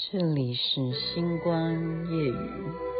这里是星光夜雨。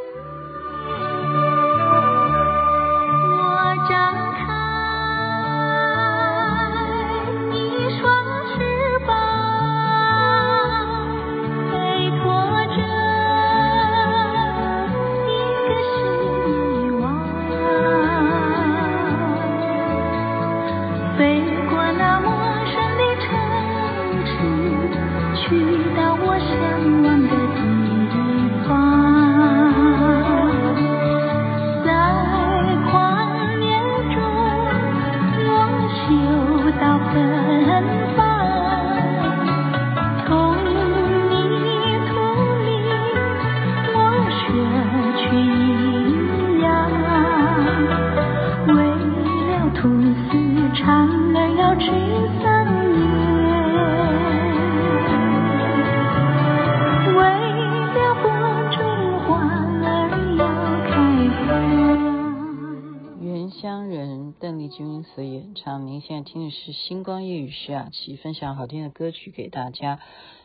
所演唱，您现在听的是《星光夜雨》徐雅琪分享好听的歌曲给大家。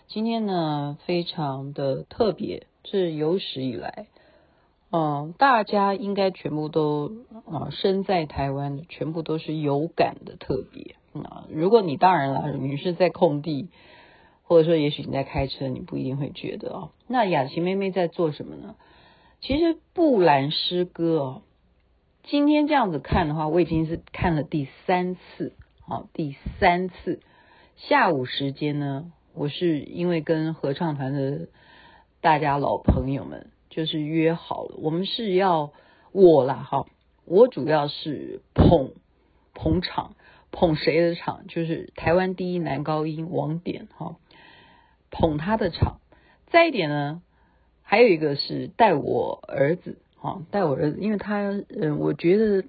今天呢，非常的特别，是有史以来，嗯，大家应该全部都啊，身在台湾，全部都是有感的特别。啊，如果你当然了，你是在空地，或者说也许你在开车，你不一定会觉得哦。那雅琪妹妹在做什么呢？其实布兰诗歌哦。今天这样子看的话，我已经是看了第三次，好，第三次。下午时间呢，我是因为跟合唱团的大家老朋友们就是约好了，我们是要我啦，哈，我主要是捧捧场，捧谁的场？就是台湾第一男高音王典，哈，捧他的场。再一点呢，还有一个是带我儿子。啊，带我儿子，因为他，嗯，我觉得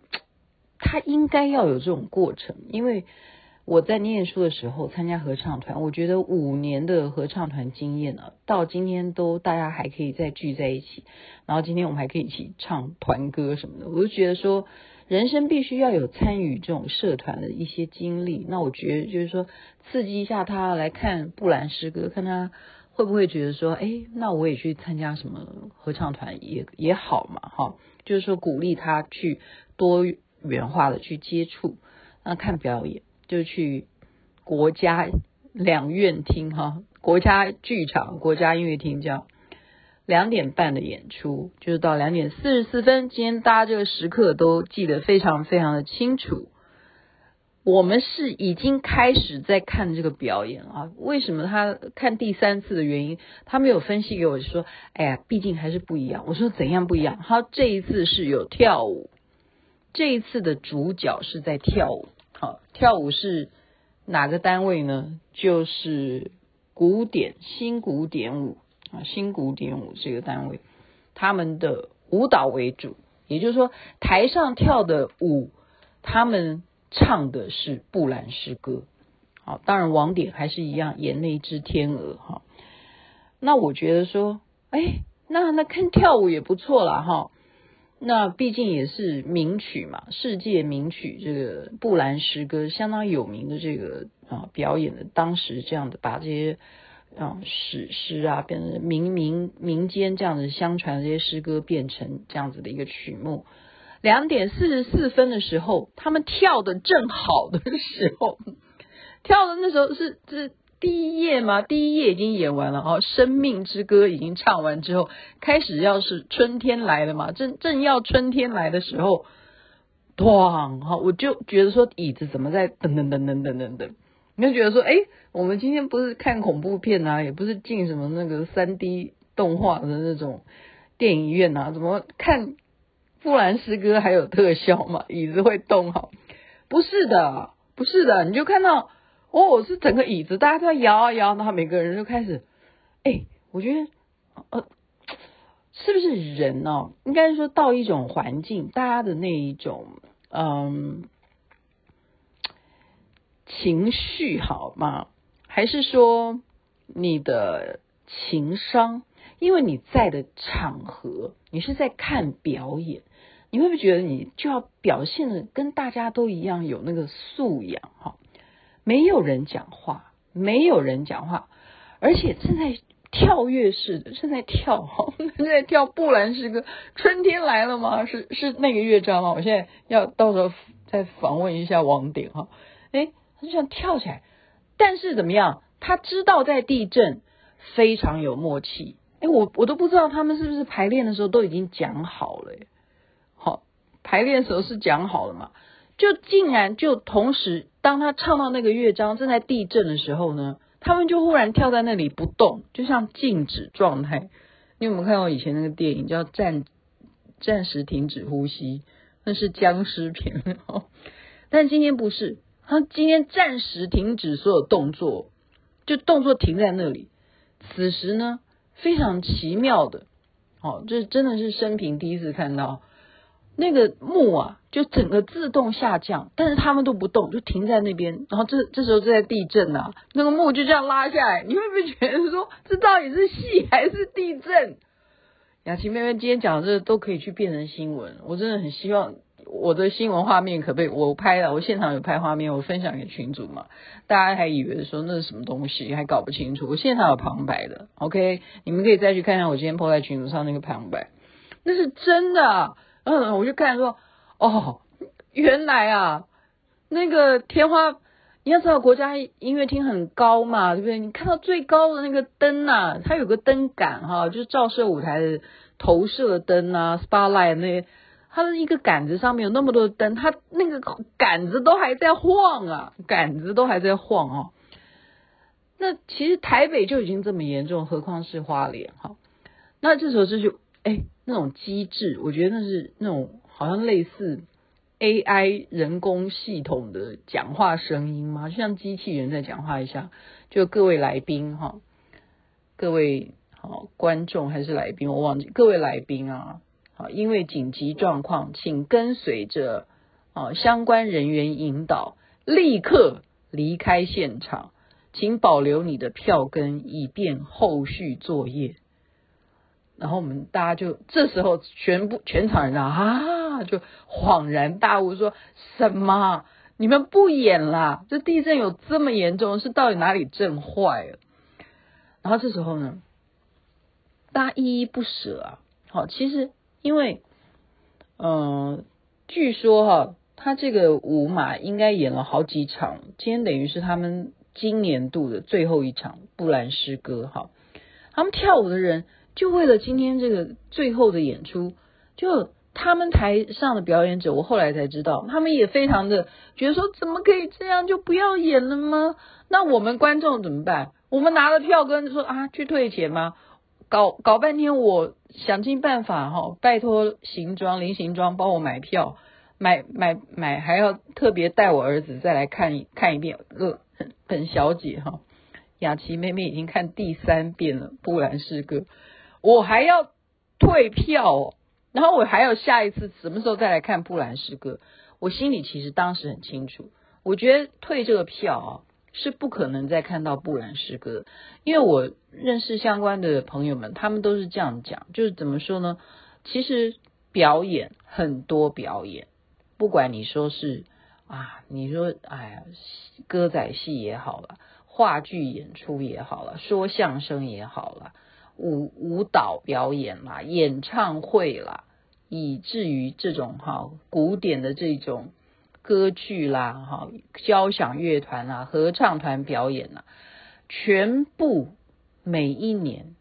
他应该要有这种过程，因为我在念书的时候参加合唱团，我觉得五年的合唱团经验呢，到今天都大家还可以再聚在一起，然后今天我们还可以一起唱团歌什么的，我就觉得说，人生必须要有参与这种社团的一些经历，那我觉得就是说，刺激一下他来看布兰诗歌，看他。会不会觉得说，哎，那我也去参加什么合唱团也也好嘛，哈，就是说鼓励他去多元化的去接触，那看表演就去国家两院厅哈，国家剧场、国家音乐厅这样两点半的演出，就是到两点四十四分，今天大家这个时刻都记得非常非常的清楚。我们是已经开始在看这个表演啊，为什么他看第三次的原因，他没有分析给我说，哎呀，毕竟还是不一样。我说怎样不一样？他这一次是有跳舞，这一次的主角是在跳舞。好，跳舞是哪个单位呢？就是古典新古典舞啊，新古典舞这个单位，他们的舞蹈为主，也就是说台上跳的舞，他们。唱的是布兰诗歌，好，当然王典还是一样演那只天鹅哈。那我觉得说，哎，那那看跳舞也不错啦哈。那毕竟也是名曲嘛，世界名曲，这个布兰诗歌相当有名的这个啊表演的，当时这样的把这些啊史诗啊变成民民民间这样子相传的这些诗歌变成这样子的一个曲目。两点四十四分的时候，他们跳的正好的时候，跳的那时候是是第一页吗？第一页已经演完了哦，《生命之歌》已经唱完之后，开始要是春天来了嘛，正正要春天来的时候，咣哈，我就觉得说椅子怎么在噔噔噔噔噔噔噔，你就觉得说，哎，我们今天不是看恐怖片啊，也不是进什么那个三 D 动画的那种电影院啊，怎么看？布兰诗歌还有特效吗？椅子会动哈？不是的，不是的，你就看到哦，我是整个椅子，大家都在摇啊摇，然后每个人就开始，哎，我觉得呃，是不是人、哦？应该说到一种环境，大家的那一种嗯情绪好吗？还是说你的情商？因为你在的场合，你是在看表演。你会不会觉得你就要表现的跟大家都一样有那个素养哈？没有人讲话，没有人讲话，而且正在跳跃式的正在跳哈，正在跳布兰诗歌。春天来了吗？是是那个乐章吗？我现在要到时候再访问一下王鼎哈。哎，他就这样跳起来，但是怎么样？他知道在地震，非常有默契。哎，我我都不知道他们是不是排练的时候都已经讲好了。好，排练的时候是讲好了嘛？就竟然就同时，当他唱到那个乐章正在地震的时候呢？他们就忽然跳在那里不动，就像静止状态。你有没有看过以前那个电影叫《暂暂时停止呼吸》？那是僵尸片哦。但今天不是，他今天暂时停止所有动作，就动作停在那里。此时呢，非常奇妙的，哦，这真的是生平第一次看到。那个幕啊，就整个自动下降，但是他们都不动，就停在那边。然后这这时候就在地震啊，那个幕就这样拉下来，你会不会觉得说这到底是戏还是地震？雅琪妹妹今天讲的这都可以去变成新闻，我真的很希望我的新闻画面可被我拍了，我现场有拍画面，我分享给群主嘛，大家还以为说那是什么东西，还搞不清楚。我现场有旁白的，OK，你们可以再去看看我今天 po 在群组上那个旁白，那是真的。嗯，我就看说，哦，原来啊，那个天花，你要知道国家音乐厅很高嘛，对不对？你看到最高的那个灯呐、它有个灯杆哈，就是照射舞台的投射灯啊，spotlight 那些，它的一个杆子上面有那么多灯，它那个杆子都还在晃啊，杆子都还在晃哦。那其实台北就已经这么严重，何况是花莲哈？那这时候这就哎。那种机制，我觉得那是那种好像类似 AI 人工系统的讲话声音吗，就像机器人在讲话一下。就各位来宾哈，各位好观众还是来宾，我忘记各位来宾啊，好，因为紧急状况，请跟随着啊相关人员引导，立刻离开现场，请保留你的票根，以便后续作业。然后我们大家就这时候全部全场人啊，就恍然大悟，说什么？你们不演啦？这地震有这么严重？是到底哪里震坏了？然后这时候呢，大家依依不舍啊。好，其实因为，嗯、据说哈，他这个舞马应该演了好几场，今天等于是他们今年度的最后一场布兰诗歌哈。他们跳舞的人。就为了今天这个最后的演出，就他们台上的表演者，我后来才知道，他们也非常的觉得说，怎么可以这样，就不要演了吗？那我们观众怎么办？我们拿了票根说啊，去退钱吗？搞搞半天，我想尽办法哈，拜托行装林行装帮我买票，买买买，还要特别带我儿子再来看一看一遍。呃，本小姐哈，雅琪妹妹已经看第三遍了《布兰诗歌》。我还要退票哦，然后我还要下一次什么时候再来看布兰诗歌？我心里其实当时很清楚，我觉得退这个票啊是不可能再看到布兰诗歌，因为我认识相关的朋友们，他们都是这样讲，就是怎么说呢？其实表演很多表演，不管你说是啊，你说哎呀，歌仔戏也好了，话剧演出也好了，说相声也好了。舞舞蹈表演啦，演唱会啦，以至于这种哈古典的这种歌剧啦，哈交响乐团啦，合唱团表演啦，全部每一年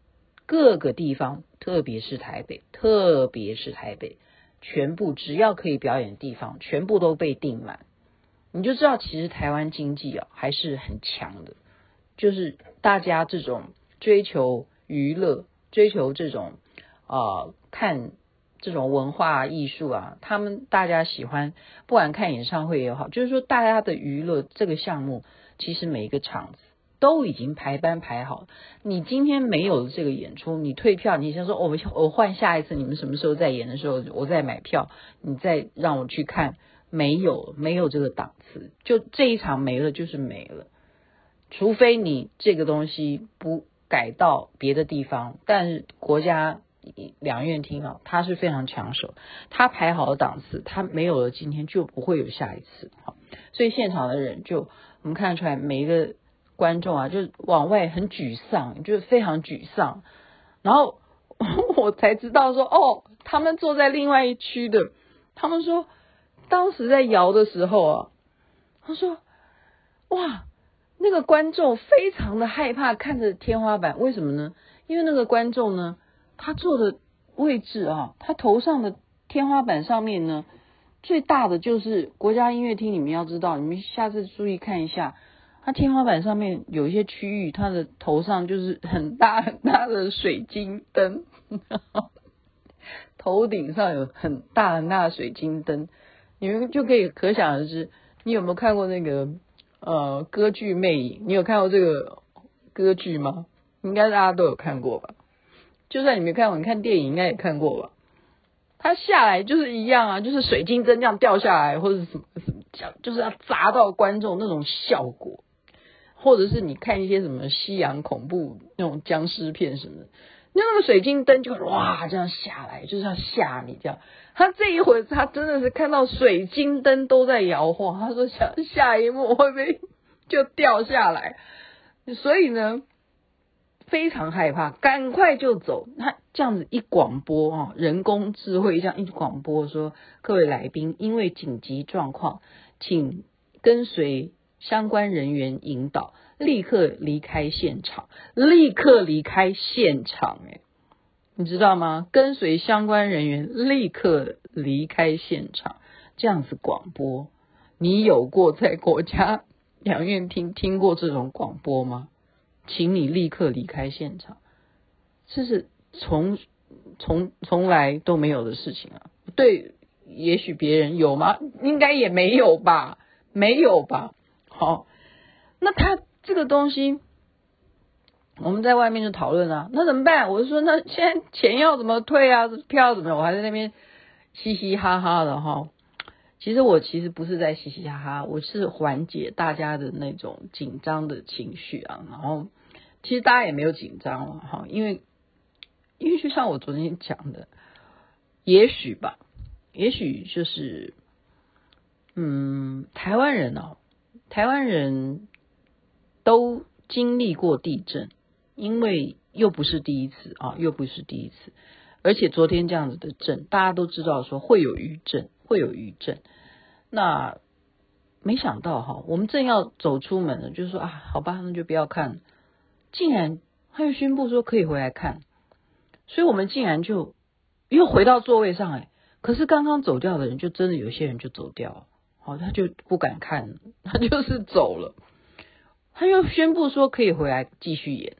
各个地方，特别是台北，特别是台北，全部只要可以表演的地方，全部都被订满。你就知道，其实台湾经济啊还是很强的，就是大家这种追求。娱乐追求这种啊、看这种文化艺术啊，他们大家喜欢，不管看演唱会也好，就是说大家的娱乐这个项目，其实每一个场子都已经排班排好。你今天没有这个演出，你退票，你先说，我我换下一次，你们什么时候再演的时候，我再买票，你再让我去看。没有没有这个档次，就这一场没了就是没了，除非你这个东西不。改到别的地方，但是国家两院厅啊，它是非常抢手，它排好了档次，它没有了今天就不会有下一次。好，所以现场的人就我们看得出来，每一个观众啊，就往外很沮丧，就是非常沮丧。然后 我才知道说，哦，他们坐在另外一区的，他们说当时在摇的时候啊，他说哇，那个观众非常的害怕看着天花板，为什么呢？因为那个观众呢，他坐的位置啊，他头上的天花板上面呢，最大的就是国家音乐厅，你们要知道，你们下次注意看一下。它天花板上面有一些区域，它的头上就是很大很大的水晶灯，头顶上有很大很大的水晶灯，你们就可以可想而知。你有没有看过那个呃歌剧《魅影》？你有看过这个歌剧吗？应该大家都有看过吧？就算你没看过，你看电影应该也看过吧？它下来就是一样啊，就是水晶灯这样掉下来，或者什么什么讲，就是要砸到观众那种效果。或者是你看一些什么西洋恐怖那种僵尸片什么的，那个水晶灯就哇这样下来，就是要吓你这样。他这一回他真的是看到水晶灯都在摇晃，他说下下一幕会不会 就掉下来？所以呢，非常害怕，赶快就走。他这样子一广播啊，人工智慧这样一广播说，各位来宾，因为紧急状况，请跟随。相关人员引导，立刻离开现场，立刻离开现场。诶，你知道吗？跟随相关人员立刻离开现场，这样子广播，你有过在国家 两院听听过这种广播吗？请你立刻离开现场，这是从从从来都没有的事情啊。对，也许别人有吗？应该也没有吧，没有吧。好，那他这个东西，我们在外面就讨论啊，那怎么办？我就说，那现在钱要怎么退啊？票怎么？我还在那边嘻嘻哈哈的哈。其实我其实不是在嘻嘻哈哈，我是缓解大家的那种紧张的情绪啊。然后其实大家也没有紧张了哈，因为因为就像我昨天讲的，也许吧，也许就是嗯，台湾人哦。台湾人都经历过地震，因为又不是第一次啊，又不是第一次，而且昨天这样子的震，大家都知道说会有余震，会有余震。那没想到哈，我们正要走出门了，就说啊，好吧，那就不要看。竟然他又宣布说可以回来看，所以我们竟然就又回到座位上哎。可是刚刚走掉的人，就真的有些人就走掉了。好，他就不敢看，他就是走了。他又宣布说可以回来继续演，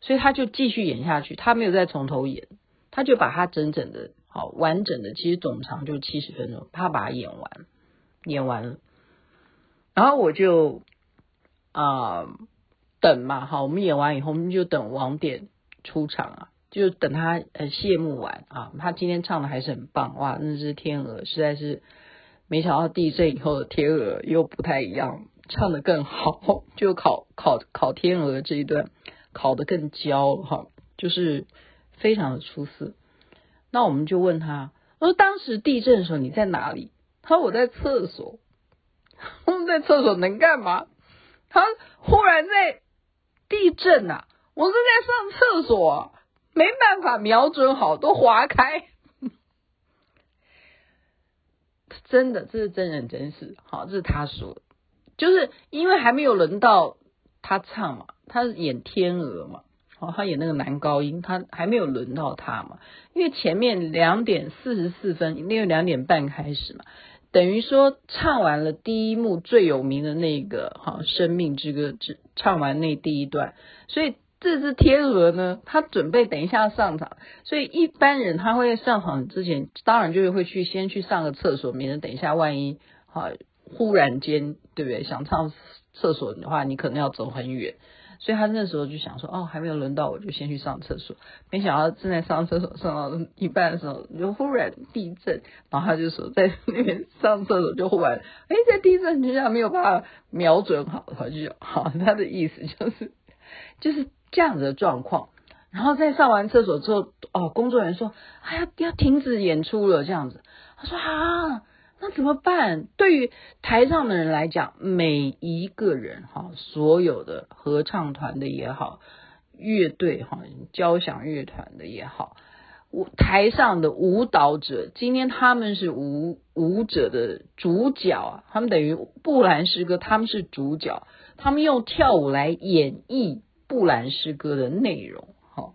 所以他就继续演下去。他没有再从头演，他就把他整整的、好完整的，其实总长就七十分钟，他把它演完，演完了。然后我就啊、等嘛，好，我们演完以后，我们就等王典出场啊，就等他呃谢幕完啊。他今天唱的还是很棒哇，那是天鹅，实在是。没想到地震以后的天鹅又不太一样，唱的更好，就考考考天鹅这一段考的更焦哈，就是非常的出色。那我们就问他，我说当时地震的时候你在哪里？他说我在厕所。我们在厕所能干嘛？他忽然在地震、啊，我是在上厕所，没办法瞄准好，都滑开。真的，这是真人真事，好，这是他说，就是因为还没有轮到他唱嘛，他是演天鹅嘛，哦，他演那个男高音，他还没有轮到他嘛，因为前面两点四十四分，因为两点半开始嘛，等于说唱完了第一幕最有名的那个哈，生命之歌，只唱完那第一段，所以。这只天鹅呢，它准备等一下上场，所以一般人他会上场之前，当然就是会去先去上个厕所，免得等一下万一哈忽然间对不对？想唱厕所的话，你可能要走很远，所以他那时候就想说，哦，还没有轮到我，就先去上厕所。没想到正在上厕所上到一半的时候，就忽然地震，然后他就说在那边上厕所就忽然，哎，在地震之下没有办法瞄准好，他就好，他的意思就是 就是。这样子的状况，然后在上完厕所之后，哦，工作人员说：“哎呀，要停止演出了。”这样子，他说：“啊，那怎么办？对于台上的人来讲，每一个人哈，所有的合唱团的也好，乐队哈，交响乐团的也好，舞台上的舞蹈者，今天他们是舞舞者的主角啊，他们等于布兰诗歌，他们是主角，他们用跳舞来演绎布兰诗歌的内容，哈，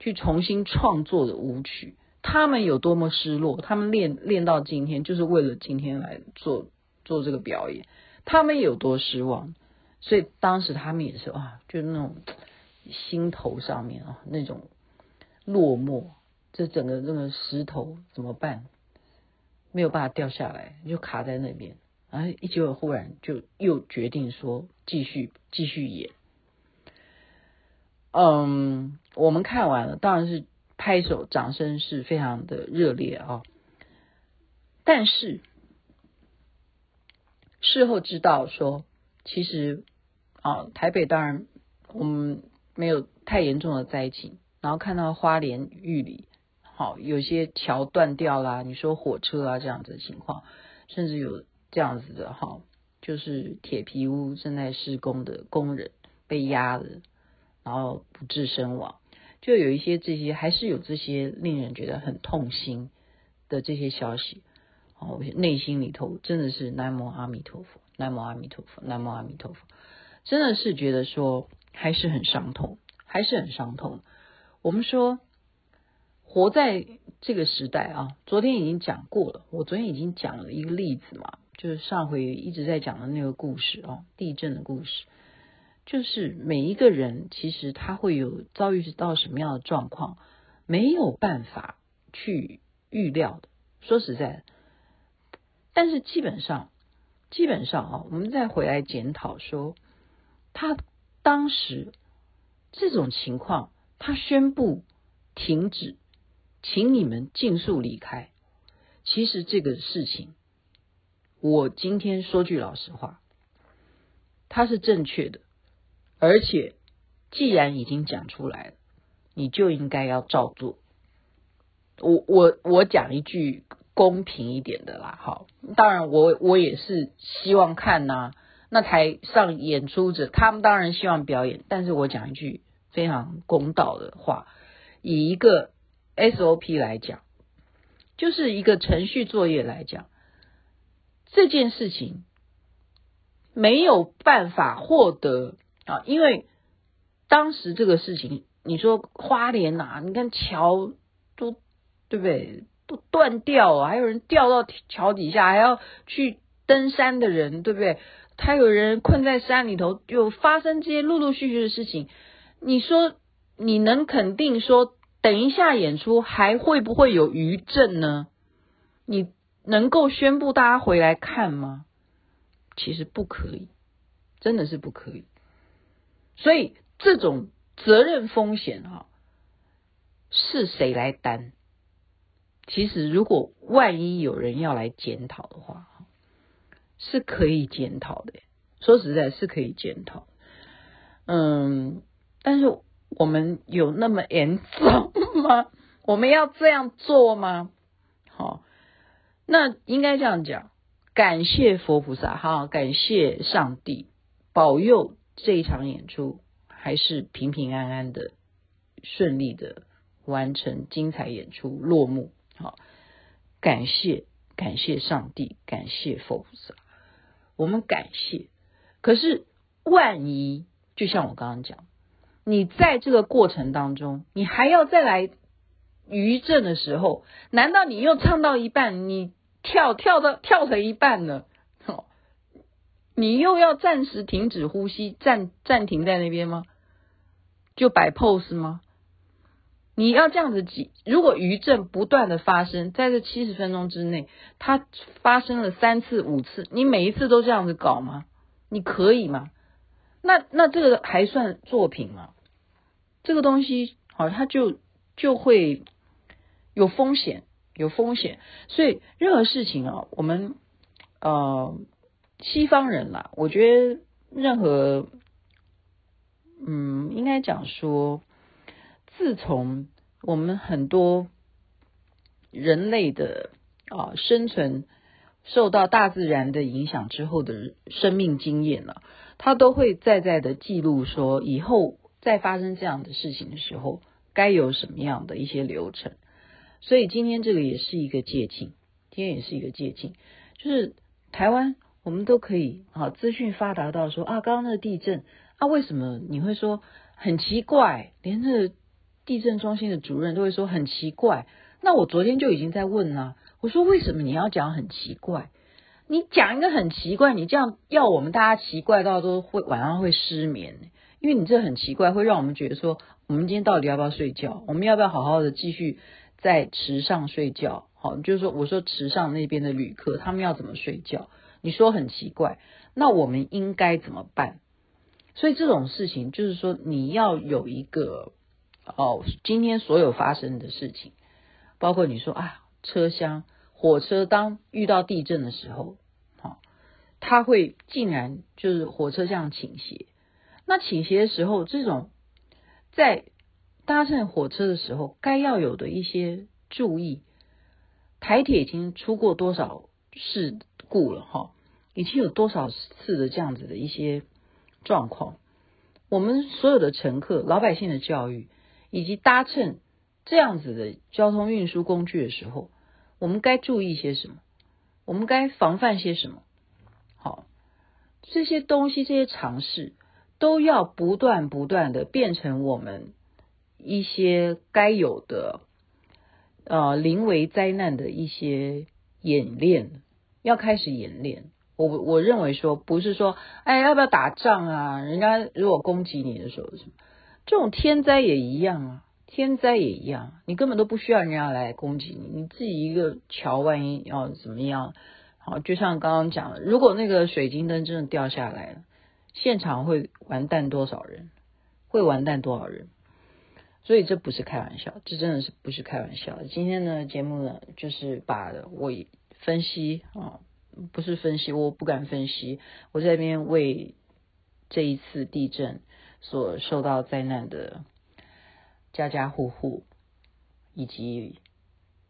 去重新创作的舞曲。他们有多么失落？他们练练到今天，就是为了今天来做做这个表演。他们有多失望？所以当时他们也是啊，就那种心头上面啊那种落寞。这整个那个石头怎么办？没有办法掉下来，就卡在那边。然后一结果忽然就又决定说继续继续演。嗯，我们看完了，当然是。拍手掌声是非常的热烈啊，但是事后知道说，其实啊，台北当然我们没有太严重的灾情，然后看到花莲玉里，好有些桥断掉啦，你说火车啊这样子的情况，甚至有这样子的哈，就是铁皮屋正在施工的工人被压了，然后不治身亡。就有一些这些，还是有这些令人觉得很痛心的这些消息，哦，内心里头真的是南无阿弥陀佛，南无阿弥陀佛，南无阿弥陀佛，真的是觉得说还是很伤痛，还是很伤痛。我们说活在这个时代啊，昨天已经讲过了，我昨天已经讲了一个例子嘛，就是上回一直在讲的那个故事哦，地震的故事。就是每一个人，其实他会有遭遇到什么样的状况，没有办法去预料的。说实在的，但是基本上，基本上啊，我们再回来检讨说，他当时这种情况，他宣布停止，请你们尽速离开。其实这个事情，我今天说句老实话，他是正确的。而且，既然已经讲出来了，你就应该要照做。我我我讲一句公平一点的啦，好，当然我我也是希望看呐、啊，那台上演出者他们当然希望表演，但是我讲一句非常公道的话，以一个 SOP 来讲，就是一个程序作业来讲，这件事情没有办法获得。啊，因为当时这个事情，你说花莲呐，你看桥都对不对？都断掉了，还有人掉到桥底下，还要去登山的人，对不对？还有人困在山里头，就发生这些陆陆续续的事情。你说你能肯定说，等一下演出还会不会有余震呢？你能够宣布大家回来看吗？其实不可以，真的是不可以。所以这种责任风险哈，是谁来担？其实如果万一有人要来检讨的话，是可以检讨的。说实在，是可以检讨。嗯，但是我们有那么严重吗？我们要这样做吗？好，那应该这样讲：感谢佛菩萨，哈，感谢上帝保佑。这一场演出还是平平安安的、顺利的完成，精彩演出落幕。好，感谢感谢上帝，感谢佛菩萨，我们感谢。可是万一，就像我刚刚讲，你在这个过程当中，你还要再来余震的时候，难道你又唱到一半，你跳跳到跳成一半了？你又要暂时停止呼吸，暂暂停在那边吗？就摆 pose 吗？你要这样子挤？如果余震不断的发生，在这七十分钟之内，它发生了三次、五次，你每一次都这样子搞吗？你可以吗？那那这个还算作品吗？这个东西好，它就就会有风险，有风险。所以任何事情啊，我们呃。西方人啦，我觉得任何，嗯，应该讲说，自从我们很多人类的啊生存受到大自然的影响之后的生命经验了，他都会在在的记录说，以后再发生这样的事情的时候，该有什么样的一些流程。所以今天这个也是一个借鉴，今天也是一个借鉴，就是台湾我们都可以啊，资讯发达到说啊，刚刚那个地震啊，为什么你会说很奇怪？连这个地震中心的主任都会说很奇怪。那我昨天就已经在问了，我说为什么你要讲很奇怪？你讲一个很奇怪，你这样要我们大家奇怪到都会晚上会失眠，因为你这很奇怪，会让我们觉得说，我们今天到底要不要睡觉？我们要不要好好的继续在池上睡觉？好，就是说，我说池上那边的旅客他们要怎么睡觉？你说很奇怪，那我们应该怎么办？所以这种事情就是说，你要有一个哦，今天所有发生的事情。包括你说啊，车厢、火车当遇到地震的时候，好，它会竟然就是火车这样倾斜。那倾斜的时候，这种在搭乘火车的时候该要有的一些注意，台铁已经出过多少事故了哈？已经有多少次的这样子的一些状况？我们所有的乘客、老百姓的教育以及搭乘。这样子的交通运输工具的时候，我们该注意些什么？我们该防范些什么？好，这些东西、这些常识都要不断不断的变成我们一些该有的呃临危灾难的一些演练，要开始演练。我我认为说，不是说，哎，要不要打仗啊？人家如果攻击你的时候，什么这种天灾也一样啊。天灾也一样，你根本都不需要人家来攻击你，你自己一个桥万一要怎么样？好，就像刚刚讲的，如果那个水晶灯真的掉下来了，现场会完蛋多少人？会完蛋多少人？所以这不是开玩笑，这真的是不是开玩笑。今天呢，节目呢，就是把我分析啊，不是分析，我不敢分析，我在这边为这一次地震所受到灾难的。家家户户以及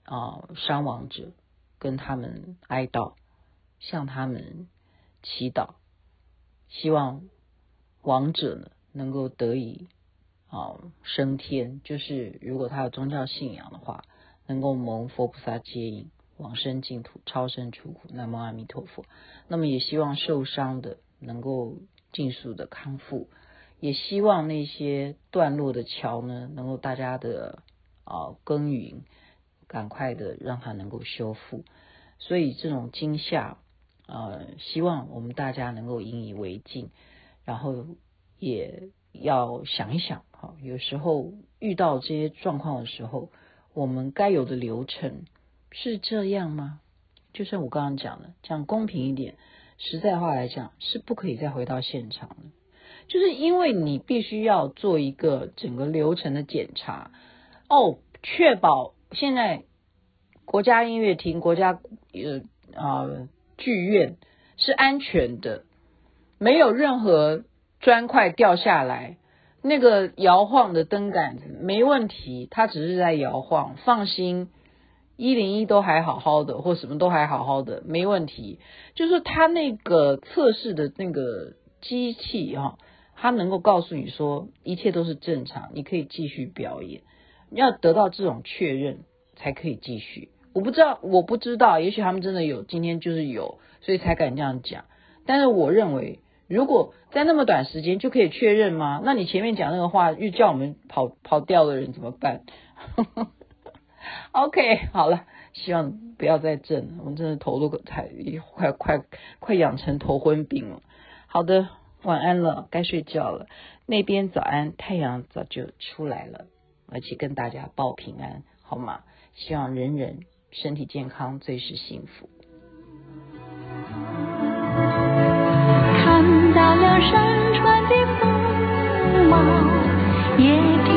啊伤亡者，跟他们哀悼，向他们祈祷，希望亡者呢能够得以啊升天。就是如果他有宗教信仰的话，能够蒙佛菩萨接引，往生净土，超生出苦。南无阿弥陀佛。那么也希望受伤的能够尽速的康复。也希望那些断落的桥呢，能够大家的啊耕耘，赶快的让它能够修复。所以这种惊吓，呃，希望我们大家能够引以为戒，然后也要想一想，哈，有时候遇到这些状况的时候，我们该有的流程是这样吗？就像我刚刚讲的，讲公平一点，实在话来讲，是不可以再回到现场的。就是因为你必须要做一个整个流程的检查哦，确保现在国家音乐厅、国家呃啊剧院是安全的，没有任何砖块掉下来，那个摇晃的灯杆子没问题，它只是在摇晃，放心，一零一都还好好的，或什么都还好好的，没问题。就是它那个测试的那个机器哈。他能够告诉你说一切都是正常，你可以继续表演。要得到这种确认才可以继续。我不知道，我不知道，也许他们真的有，今天就是有，所以才敢这样讲。但是我认为，如果在那么短时间就可以确认吗？那你前面讲那个话，又叫我们跑跑掉的人怎么办 ？OK，好了，希望不要再震了。我们真的头都太快快快养成头昏病了。好的。晚安了，该睡觉了。那边早安，太阳早就出来了，而且跟大家报平安，好吗？希望人人身体健康，最是幸福。看到了山川的风貌，也。